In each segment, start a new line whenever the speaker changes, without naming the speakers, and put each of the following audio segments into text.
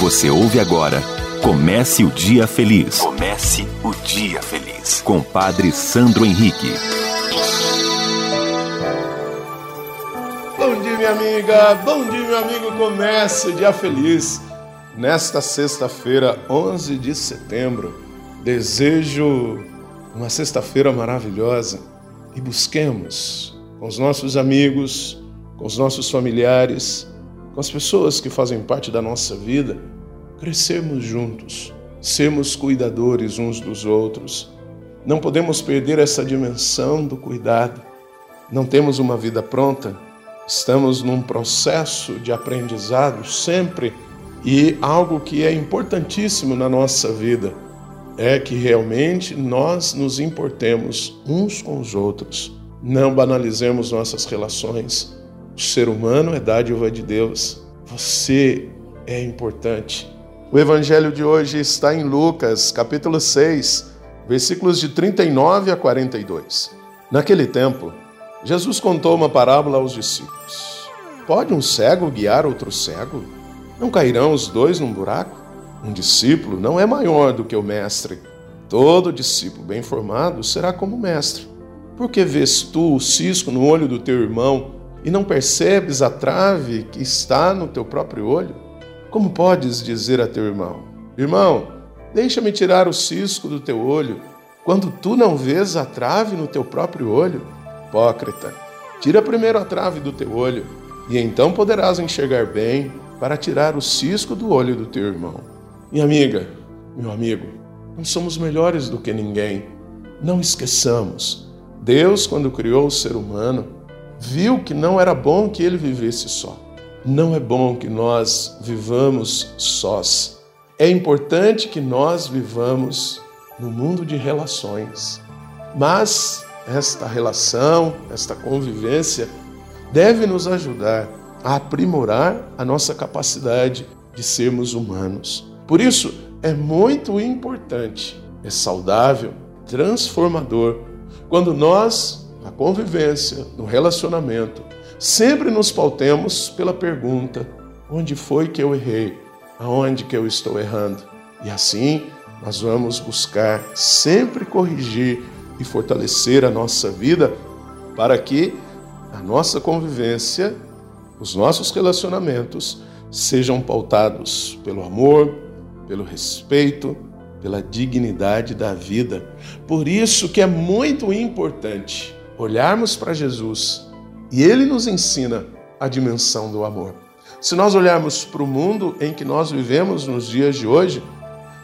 Você ouve agora Comece o Dia Feliz. Comece o Dia Feliz. Com Padre Sandro Henrique.
Bom dia, minha amiga. Bom dia, meu amigo. Comece o Dia Feliz. Nesta sexta-feira, 11 de setembro, desejo uma sexta-feira maravilhosa e busquemos com os nossos amigos, com os nossos familiares, com as pessoas que fazem parte da nossa vida, crescermos juntos, sermos cuidadores uns dos outros. Não podemos perder essa dimensão do cuidado. Não temos uma vida pronta, estamos num processo de aprendizado sempre e algo que é importantíssimo na nossa vida é que realmente nós nos importemos uns com os outros. Não banalizemos nossas relações o ser humano é dádiva de Deus. Você é importante. O evangelho de hoje está em Lucas, capítulo 6, versículos de 39 a 42. Naquele tempo, Jesus contou uma parábola aos discípulos. Pode um cego guiar outro cego? Não cairão os dois num buraco? Um discípulo não é maior do que o mestre. Todo discípulo bem formado será como mestre. Por que vês tu o cisco no olho do teu irmão e não percebes a trave que está no teu próprio olho? Como podes dizer a teu irmão: Irmão, deixa-me tirar o cisco do teu olho, quando tu não vês a trave no teu próprio olho? Hipócrita, tira primeiro a trave do teu olho, e então poderás enxergar bem para tirar o cisco do olho do teu irmão. Minha amiga, meu amigo, não somos melhores do que ninguém. Não esqueçamos, Deus, quando criou o ser humano, viu que não era bom que ele vivesse só. Não é bom que nós vivamos sós. É importante que nós vivamos no mundo de relações. Mas esta relação, esta convivência deve nos ajudar a aprimorar a nossa capacidade de sermos humanos. Por isso, é muito importante, é saudável, transformador, quando nós na convivência, no relacionamento, sempre nos pautemos pela pergunta: onde foi que eu errei? Aonde que eu estou errando? E assim nós vamos buscar sempre corrigir e fortalecer a nossa vida para que a nossa convivência, os nossos relacionamentos sejam pautados pelo amor, pelo respeito, pela dignidade da vida. Por isso que é muito importante olharmos para Jesus e ele nos ensina a dimensão do amor. Se nós olharmos para o mundo em que nós vivemos nos dias de hoje,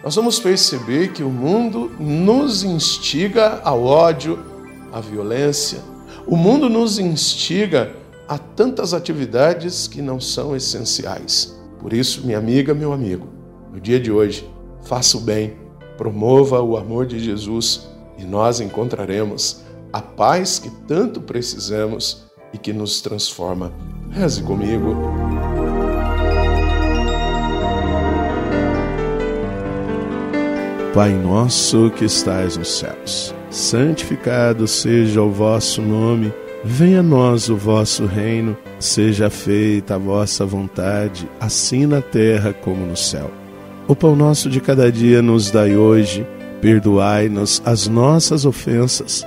nós vamos perceber que o mundo nos instiga ao ódio, à violência. O mundo nos instiga a tantas atividades que não são essenciais. Por isso, minha amiga, meu amigo, no dia de hoje, faça o bem, promova o amor de Jesus e nós encontraremos a paz que tanto precisamos e que nos transforma. Reze comigo.
Pai nosso que estais nos céus, santificado seja o vosso nome, venha a nós o vosso reino, seja feita a vossa vontade, assim na terra como no céu. O pão nosso de cada dia nos dai hoje, perdoai-nos as nossas ofensas,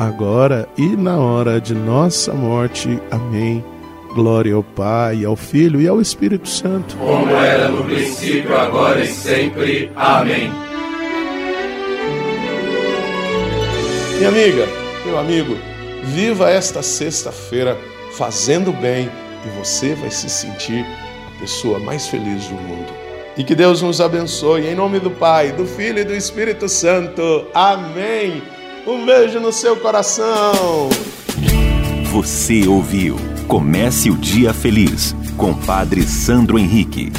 agora e na hora de nossa morte. Amém. Glória ao Pai, ao Filho e ao Espírito Santo.
Como era no princípio, agora e sempre. Amém.
Minha amiga, meu amigo, viva esta sexta-feira fazendo bem e você vai se sentir a pessoa mais feliz do mundo. E que Deus nos abençoe em nome do Pai, do Filho e do Espírito Santo. Amém. Um beijo no seu coração.
Você ouviu Comece o Dia Feliz com Padre Sandro Henrique.